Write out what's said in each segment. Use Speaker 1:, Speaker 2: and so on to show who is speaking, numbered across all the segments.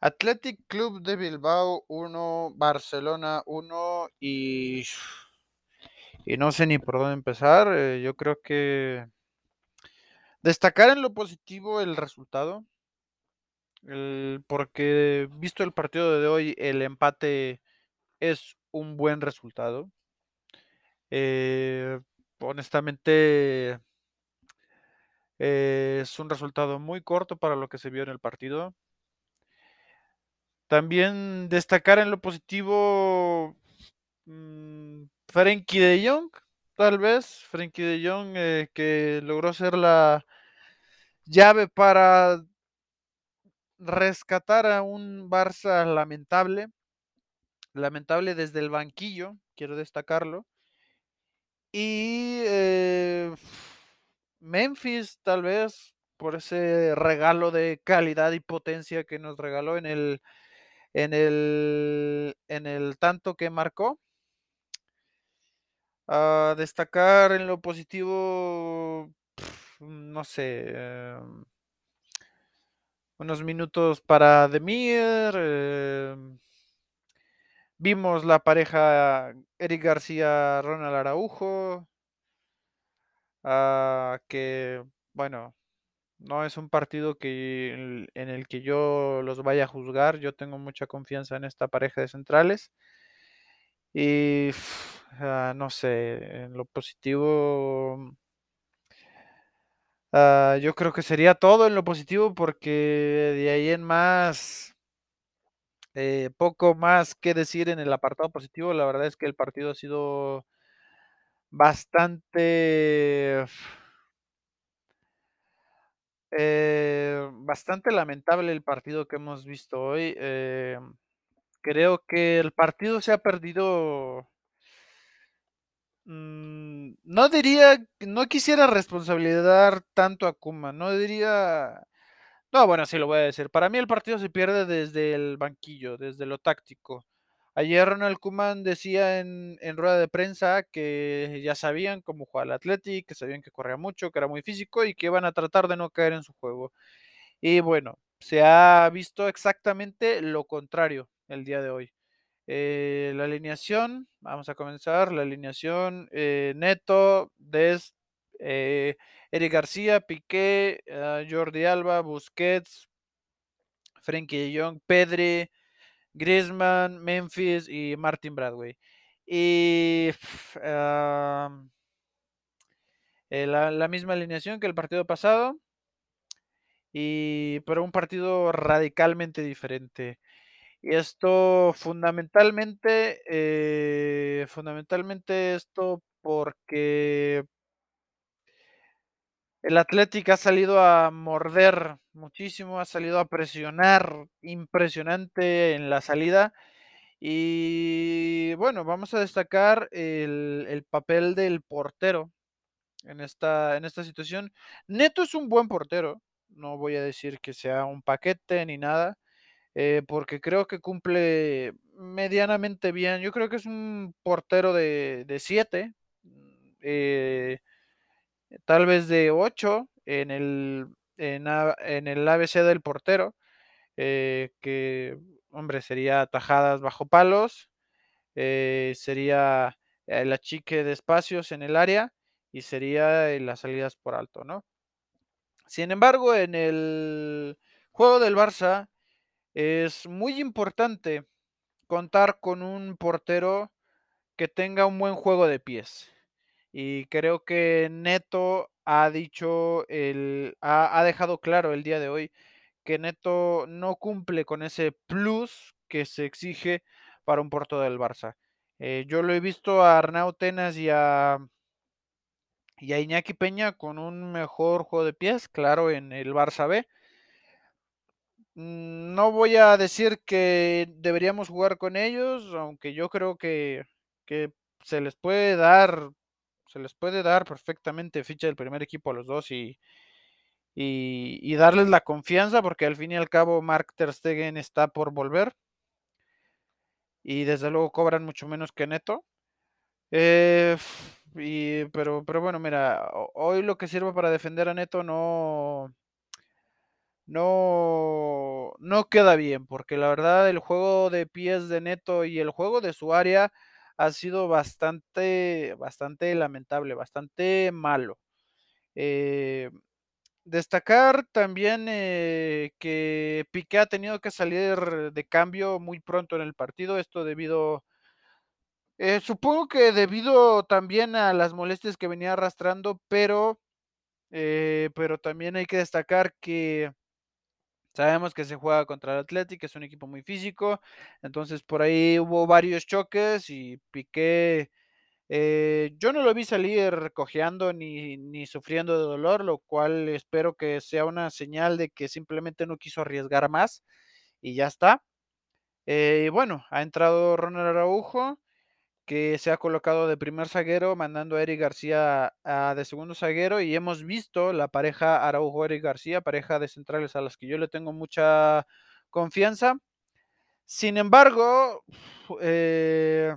Speaker 1: Athletic Club de Bilbao 1, Barcelona 1 y, y no sé ni por dónde empezar. Eh, yo creo que destacar en lo positivo el resultado, porque visto el partido de hoy, el empate es un buen resultado. Eh, honestamente, eh, es un resultado muy corto para lo que se vio en el partido. También destacar en lo positivo mmm, Frenkie de Jong, tal vez. Frenkie de Jong eh, que logró ser la llave para rescatar a un Barça lamentable. Lamentable desde el banquillo, quiero destacarlo. Y eh, Memphis, tal vez, por ese regalo de calidad y potencia que nos regaló en el en el, en el tanto que marcó. A destacar en lo positivo, no sé, eh, unos minutos para Demir. Eh, vimos la pareja Eric García, Ronald Araujo. Uh, que, bueno, no es un partido que, en el que yo los vaya a juzgar. Yo tengo mucha confianza en esta pareja de centrales. Y uh, no sé, en lo positivo, uh, yo creo que sería todo en lo positivo porque de ahí en más, eh, poco más que decir en el apartado positivo. La verdad es que el partido ha sido bastante eh, bastante lamentable el partido que hemos visto hoy. Eh, creo que el partido se ha perdido. Mmm, no diría, no quisiera responsabilizar tanto a Kuma, no diría. No, bueno, sí lo voy a decir. Para mí el partido se pierde desde el banquillo, desde lo táctico. Ayer Ronald Kuman decía en, en, rueda de prensa que ya sabían cómo jugaba el Athletic, que sabían que corría mucho, que era muy físico y que iban a tratar de no caer en su juego. Y bueno, se ha visto exactamente lo contrario el día de hoy. Eh, la alineación, vamos a comenzar, la alineación eh, Neto, Des, eh, Eric García, Piqué, uh, Jordi Alba, Busquets, Frenkie de Jong, Pedri, Griezmann, Memphis y Martin Bradway. Y la, la, misma alineación que el partido pasado, y pero un partido radicalmente diferente. Y esto fundamentalmente, eh, fundamentalmente esto porque el Atlético ha salido a morder muchísimo, ha salido a presionar impresionante en la salida. Y bueno, vamos a destacar el, el papel del portero en esta, en esta situación. Neto es un buen portero, no voy a decir que sea un paquete ni nada, eh, porque creo que cumple medianamente bien. Yo creo que es un portero de 7, eh, tal vez de 8 en el, en, el ABC del portero, eh, que, hombre, sería tajadas bajo palos, eh, sería el achique de espacios en el área y sería las salidas por alto, ¿no? Sin embargo, en el juego del Barça es muy importante contar con un portero que tenga un buen juego de pies. Y creo que Neto ha dicho, el, ha, ha dejado claro el día de hoy que Neto no cumple con ese plus que se exige para un portero del Barça. Eh, yo lo he visto a Arnau Tenas y a, y a Iñaki Peña con un mejor juego de pies, claro, en el Barça B. Mm, no voy a decir que deberíamos jugar con ellos, aunque yo creo que, que se les puede dar, se les puede dar perfectamente ficha del primer equipo a los dos y, y, darles la confianza, porque al fin y al cabo Mark Ter Stegen está por volver. Y desde luego cobran mucho menos que Neto. Eh, y, pero, pero bueno, mira, hoy lo que sirve para defender a Neto no, no, no queda bien, porque la verdad el juego de pies de Neto y el juego de su área ha sido bastante, bastante lamentable, bastante malo. Eh, destacar también eh, que Piqué ha tenido que salir de cambio muy pronto en el partido, esto debido, eh, supongo que debido también a las molestias que venía arrastrando, pero, pero también hay que destacar que Sabemos que se juega contra el Athletic, es un equipo muy físico, entonces por ahí hubo varios choques y Piqué, eh, yo no lo vi salir cojeando ni, ni sufriendo de dolor, lo cual espero que sea una señal de que simplemente no quiso arriesgar más y ya está. Eh, bueno, ha entrado Ronald Araujo que se ha colocado de primer zaguero, mandando a Eric García a, de segundo zaguero, y hemos visto la pareja Araujo-Eric García, pareja de centrales a las que yo le tengo mucha confianza. Sin embargo, eh,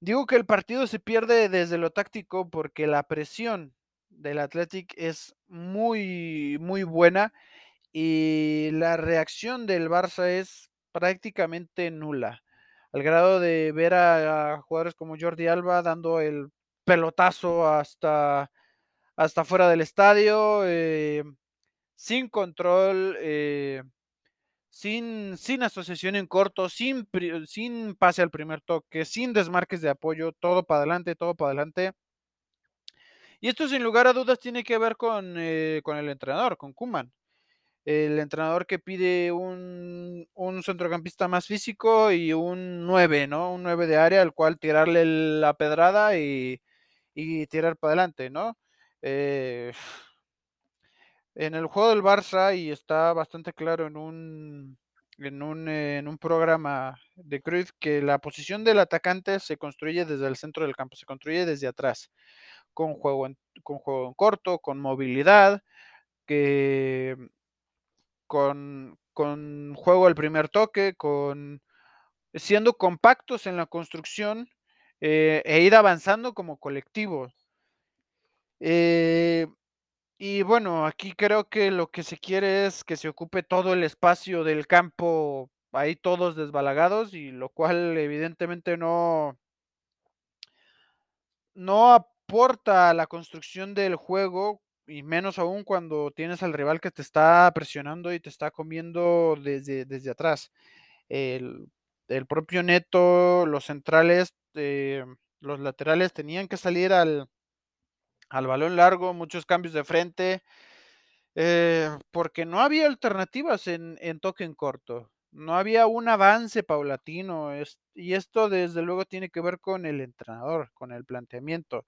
Speaker 1: digo que el partido se pierde desde lo táctico porque la presión del Athletic es muy, muy buena y la reacción del Barça es prácticamente nula al grado de ver a, jugadores como Jordi Alba dando el pelotazo hasta, hasta fuera del estadio, eh, sin control, eh, sin, sin asociación en corto, sin, sin pase al primer toque, sin desmarques de apoyo, todo para adelante, todo para adelante. Y esto sin lugar a dudas tiene que ver con, eh, con el entrenador, con Kuman el entrenador que pide un, centrocampista más físico y un 9, ¿no? Un 9 de área al cual tirarle la pedrada y, tirar para adelante, ¿no? Eh, en el juego del Barça, y está bastante claro en un, en un, en un programa de Cruz, que la posición del atacante se construye desde el centro del campo, se construye desde atrás, con juego con juego en corto, con movilidad, que con, con juego al primer toque, con siendo compactos en la construcción eh, e ir avanzando como colectivo. Eh, y bueno, aquí creo que lo que se quiere es que se ocupe todo el espacio del campo, ahí todos desbalagados, y lo cual evidentemente no, no aporta a la construcción del juego y menos aún cuando tienes al rival que te está presionando y te está comiendo desde, desde atrás. El, propio Neto, los centrales, eh, los laterales tenían que salir al, al balón largo, muchos cambios de frente, eh, porque no había alternativas en, en, toque en corto, no había un avance paulatino, y esto desde luego tiene que ver con el entrenador, con el planteamiento.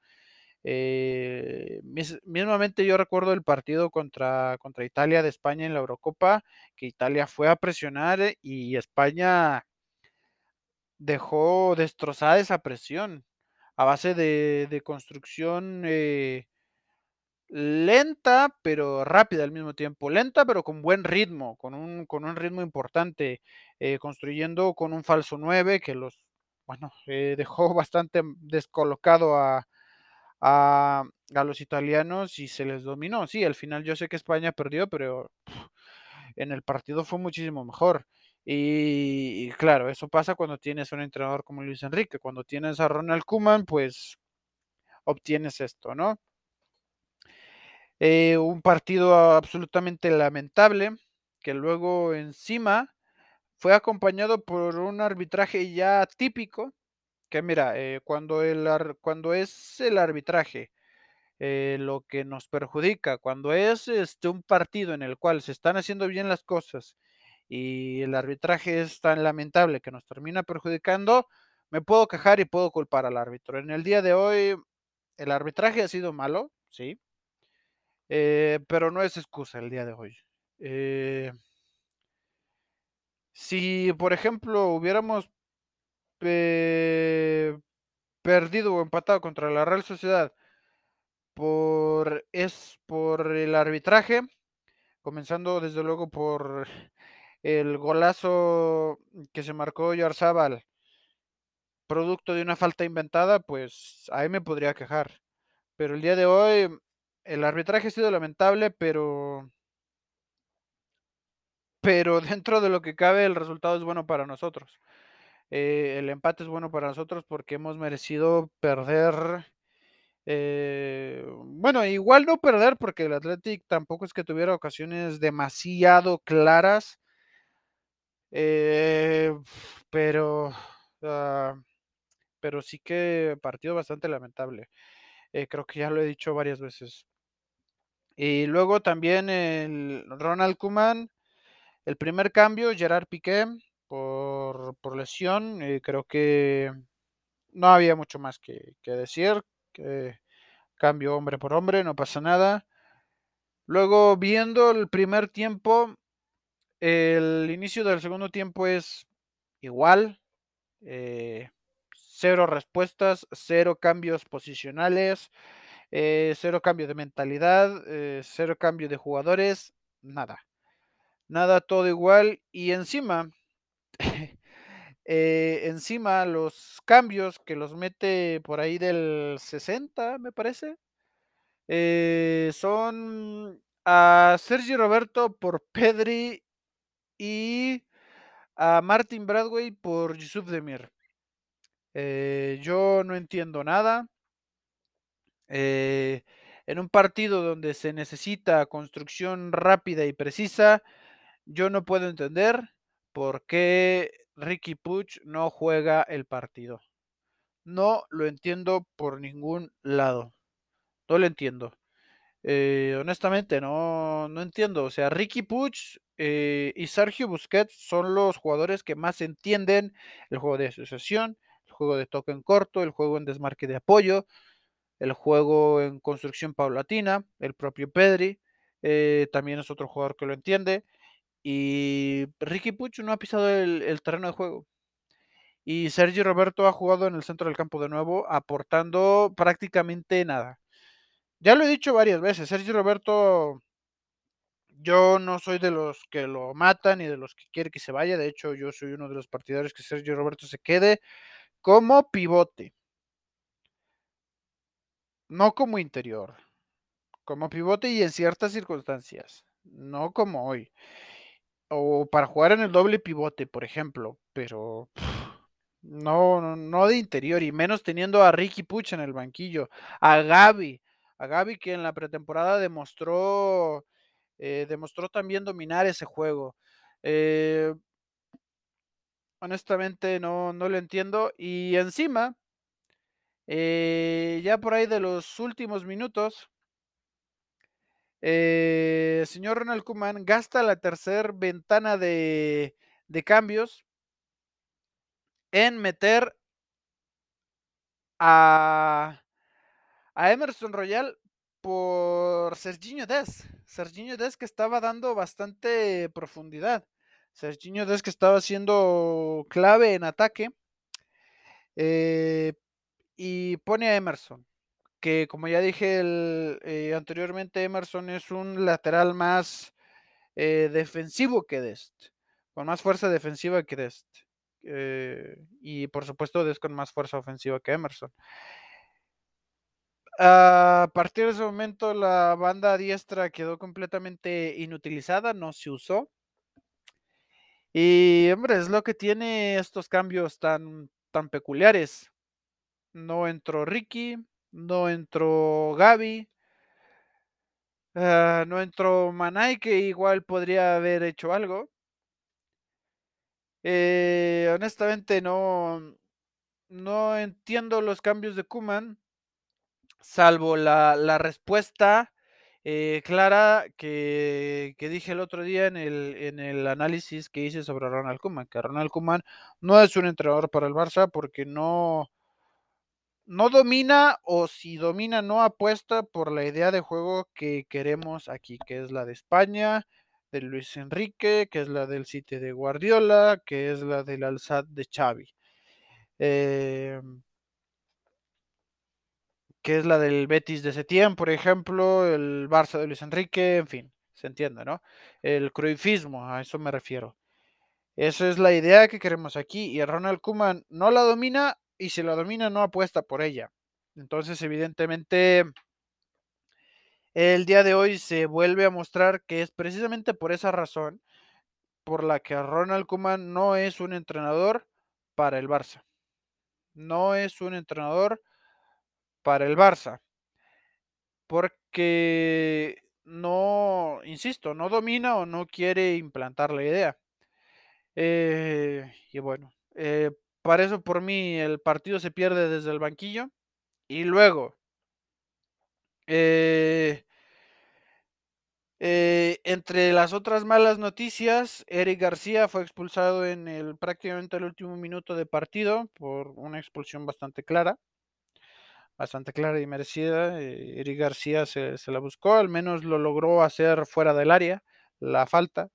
Speaker 1: Eh, mismamente yo recuerdo el partido contra, contra Italia de España en la Eurocopa, que Italia fue a presionar y España dejó destrozada esa presión a base de, construcción eh, lenta pero rápida al mismo tiempo, lenta pero con buen ritmo, con un, con un ritmo importante, eh, construyendo con un falso 9 que los, bueno, dejó bastante descolocado a, a, los italianos y se les dominó. Sí, al final yo sé que España perdió, pero en el partido fue muchísimo mejor. Y, claro, eso pasa cuando tienes un entrenador como Luis Enrique. Cuando tienes a Ronald Kuman, pues obtienes esto, ¿no? Eh, un partido absolutamente lamentable que luego encima fue acompañado por un arbitraje ya típico que mira, eh, cuando, el cuando es el arbitraje eh, lo que nos perjudica, cuando es este, un partido en el cual se están haciendo bien las cosas y el arbitraje es tan lamentable que nos termina perjudicando, me puedo quejar y puedo culpar al árbitro. En el día de hoy, el arbitraje ha sido malo, sí, eh, pero no es excusa el día de hoy. si, por ejemplo, hubiéramos eh, perdido o empatado contra la Real Sociedad por es por el arbitraje, comenzando desde luego por el golazo que se marcó Yarzábal, producto de una falta inventada, pues ahí me podría quejar. Pero el día de hoy el arbitraje ha sido lamentable, pero pero dentro de lo que cabe el resultado es bueno para nosotros. Eh, el empate es bueno para nosotros porque hemos merecido perder. Eh, bueno, igual no perder porque el Athletic tampoco es que tuviera ocasiones demasiado claras. Eh, pero, ah, pero sí que partido bastante lamentable. creo que ya lo he dicho varias veces. Y luego también el Ronald Kuman, el primer cambio, Gerard Piqué, por, por lesión. creo que no había mucho más que, decir. Que cambio hombre por hombre, no pasa nada. Luego, viendo el primer tiempo, el inicio del segundo tiempo es igual. Eh, cero respuestas, cero cambios posicionales, eh, cero cambio de mentalidad, eh, cero cambio de jugadores, nada. Nada, todo igual. Y encima, encima los cambios que los mete por ahí del 60, me parece, son a Sergi Roberto por Pedri y a Martin Bradway por Yusuf Demir. Eh, yo no entiendo nada. Eh, en un partido donde se necesita construcción rápida y precisa, yo no puedo entender por qué Ricky Puch no juega el partido. No lo entiendo por ningún lado. No lo entiendo. Eh, honestamente, no, no entiendo. O sea, Ricky Puch eh, y Sergio Busquets son los jugadores que más entienden el juego de asociación, el juego de toque en corto, el juego en desmarque de apoyo, el juego en construcción paulatina, el propio Pedri eh, también es otro jugador que lo entiende. Y Ricky Puch no ha pisado el, terreno de juego. Y Sergio Roberto ha jugado en el centro del campo de nuevo, aportando prácticamente nada. Ya lo he dicho varias veces, Sergio Roberto, yo no soy de los que lo matan y de los que quiere que se vaya. De hecho, yo soy uno de los partidarios que Sergio Roberto se quede como pivote. No como interior. Como pivote y en ciertas circunstancias. No como hoy. O para jugar en el doble pivote, por ejemplo. Pero no, no, de interior. Y menos teniendo a Ricky Puch en el banquillo. A Gaby a Gaby que en la pretemporada demostró, eh, demostró también dominar ese juego. Eh, honestamente no, no lo entiendo. Y encima, eh, ya por ahí de los últimos minutos, señor Ronald Kuman gasta la tercera ventana de, de cambios en meter a a Emerson Royal por Serginho Des. Serginho Des que estaba dando bastante profundidad. Serginho Des que estaba siendo clave en ataque. Eh, y pone a Emerson, que como ya dije eh, anteriormente, Emerson es un lateral más eh, defensivo que Dest, con más fuerza defensiva que Dest. y por supuesto Dest con más fuerza ofensiva que Emerson. A partir de ese momento la banda diestra quedó completamente inutilizada, no se usó. Y hombre, es lo que tiene estos cambios tan, tan peculiares. No entró Ricky, no entró Gaby, ah, no entró Manay, que igual podría haber hecho algo. Eh, honestamente no, no entiendo los cambios de Kuman salvo la, respuesta eh, clara que, dije el otro día en el, en el análisis que hice sobre Ronald Koeman, que Ronald Koeman no es un entrenador para el Barça porque no, no domina o si domina no apuesta por la idea de juego que queremos aquí, que es la de España, de Luis Enrique, que es la del City de Guardiola, que es la del Alzad de Xavi. Eh, que es la del Betis de Setién, por ejemplo, el Barça de Luis Enrique, en fin, se entiende, ¿no? El cruifismo, a eso me refiero. Esa es la idea que queremos aquí y Ronald Kuman no la domina y si la domina no apuesta por ella. Entonces, evidentemente, el día de hoy se vuelve a mostrar que es precisamente por esa razón por la que Ronald Koeman no es un entrenador para el Barça. No es un entrenador para el Barça. Porque no, insisto, no domina o no quiere implantar la idea. Eh, y bueno, eh, para eso por mí el partido se pierde desde el banquillo. Y luego, eh, eh, entre las otras malas noticias, Eric García fue expulsado en el prácticamente el último minuto de partido por una expulsión bastante clara, bastante clara y merecida. Eh, Eric García se, se, la buscó, al menos lo logró hacer fuera del área, la falta.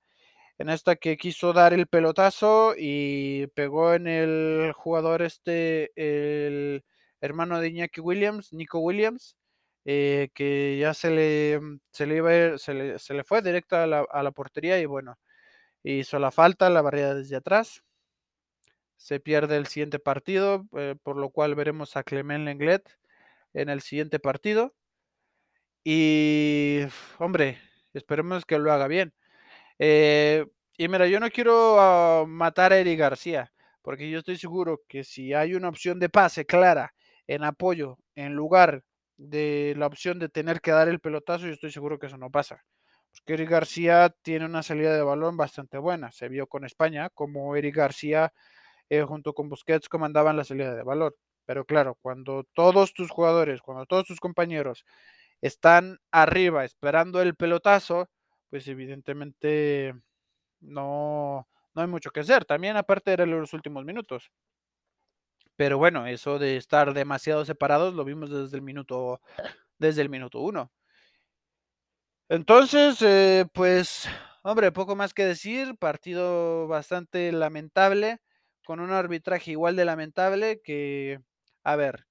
Speaker 1: En esta que quiso dar el pelotazo y pegó en el jugador este, el hermano de Iñaki Williams, Nico Williams, eh, que ya se le, mm, se le iba se le, se le fue directo a la, a la, portería y bueno, hizo la falta, la barrera desde atrás. Se pierde el siguiente partido, eh, por lo cual veremos a Clement Lenglet en el siguiente partido. Y, hombre, esperemos que lo haga bien. Eh, y mira, yo no quiero uh, matar a Eric García, porque yo estoy seguro que si hay una opción de pase clara en apoyo en lugar de la opción de tener que dar el pelotazo, yo estoy seguro que eso no pasa. Porque Eric García tiene una salida de balón bastante buena. Se vio con España como Eric García eh, junto con Busquets comandaban la salida de balón. Pero claro, cuando todos tus jugadores, cuando todos tus compañeros están arriba esperando el pelotazo, pues evidentemente no, no hay mucho que hacer. También aparte de los últimos minutos. Pero bueno, eso de estar demasiado separados lo vimos desde el minuto, desde el minuto uno. Entonces, eh, pues, hombre, poco más que decir. Partido bastante lamentable, con un arbitraje igual de lamentable que, a ver,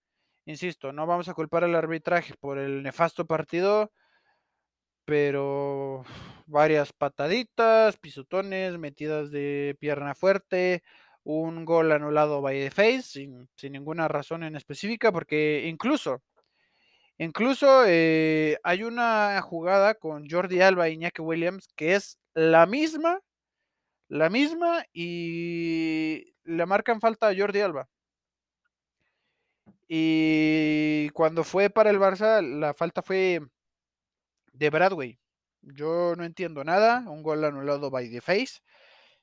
Speaker 1: insisto, no vamos a culpar al arbitraje por el nefasto partido, pero varias pataditas, pisotones, metidas de pierna fuerte, un gol anulado by the face, sin, sin ninguna razón en específica, porque incluso, incluso eh, hay una jugada con Jordi Alba y Iñaki Williams que es la misma, la misma, y le marcan falta a Jordi Alba. Y cuando fue para el Barça, la falta fue de Bradway. Yo no entiendo nada, un gol anulado by the face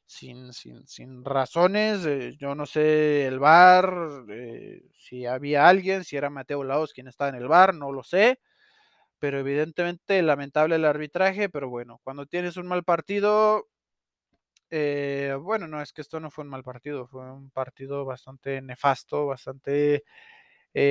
Speaker 1: sin, sin, sin razones. Eh, yo no sé el bar, eh, si había alguien, si era Mateo Laos quien estaba en el bar, no lo sé. Pero evidentemente lamentable el arbitraje, pero bueno, cuando tienes un mal partido, eh, bueno, no es que esto no fue un mal partido, fue un partido bastante nefasto, bastante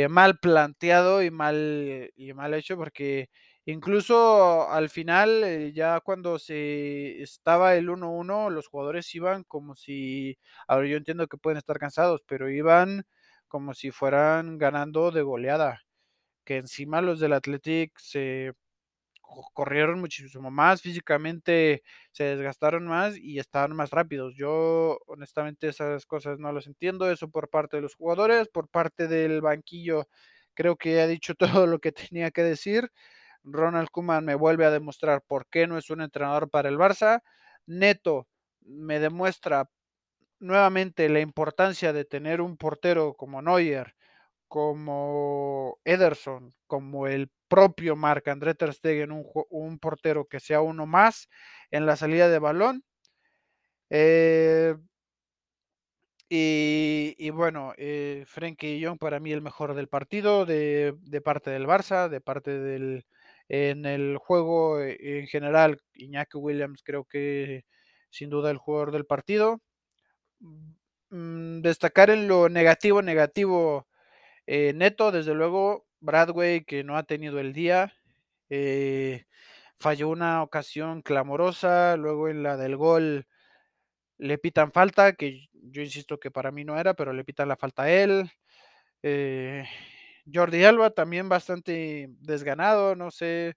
Speaker 1: mal planteado y mal, y mal hecho, porque Incluso al final, eh, ya cuando se estaba el 1-1, los jugadores iban como si, ahora yo entiendo que pueden estar cansados, pero iban como si fueran ganando de goleada, que encima los del Athletic se corrieron muchísimo más, físicamente se desgastaron más y estaban más rápidos. Yo honestamente esas cosas no las entiendo, eso por parte de los jugadores, por parte del banquillo, creo que ha dicho todo lo que tenía que decir. Ronald Koeman me vuelve a demostrar por qué no es un entrenador para el Barça. Neto me demuestra nuevamente la importancia de tener un portero como Neuer, como Ederson, como el propio Marc André Ter Stegen, un, portero que sea uno más en la salida de balón. Eh, y, y, bueno, eh, Frenkie Young para mí el mejor del partido, de parte del Barça, de parte del, en el juego eh, en general, Iñaki Williams creo que sin duda el jugador del partido. Mm, destacar en lo negativo, negativo eh, neto, desde luego, Bradway que no ha tenido el día. Eh, falló una ocasión clamorosa, luego en la del gol le pitan falta, que yo insisto que para mí no era, pero le pitan la falta a él. Eh, Jordi Alba también bastante desganado, no sé,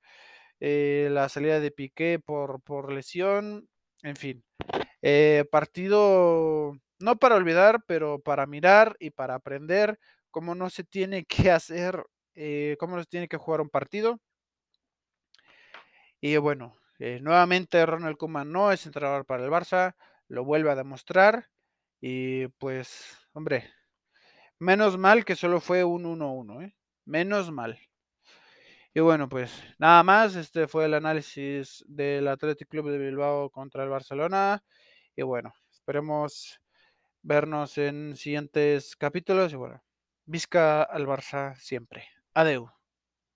Speaker 1: eh, la salida de Piqué por, por lesión, en fin. Eh, partido no para olvidar, pero para mirar y para aprender cómo no se tiene que hacer, eh, cómo no se tiene que jugar un partido. Y bueno, nuevamente Ronald Koeman no es entrenador para el Barça, lo vuelve a demostrar y pues, hombre, menos mal que solo fue un 1-1, ¿eh? Menos mal. Y bueno, pues nada más, este fue el análisis del Athletic Club de Bilbao contra el Barcelona. Y bueno, esperemos vernos en siguientes capítulos. Y bueno, visca al Barça siempre. Adeu.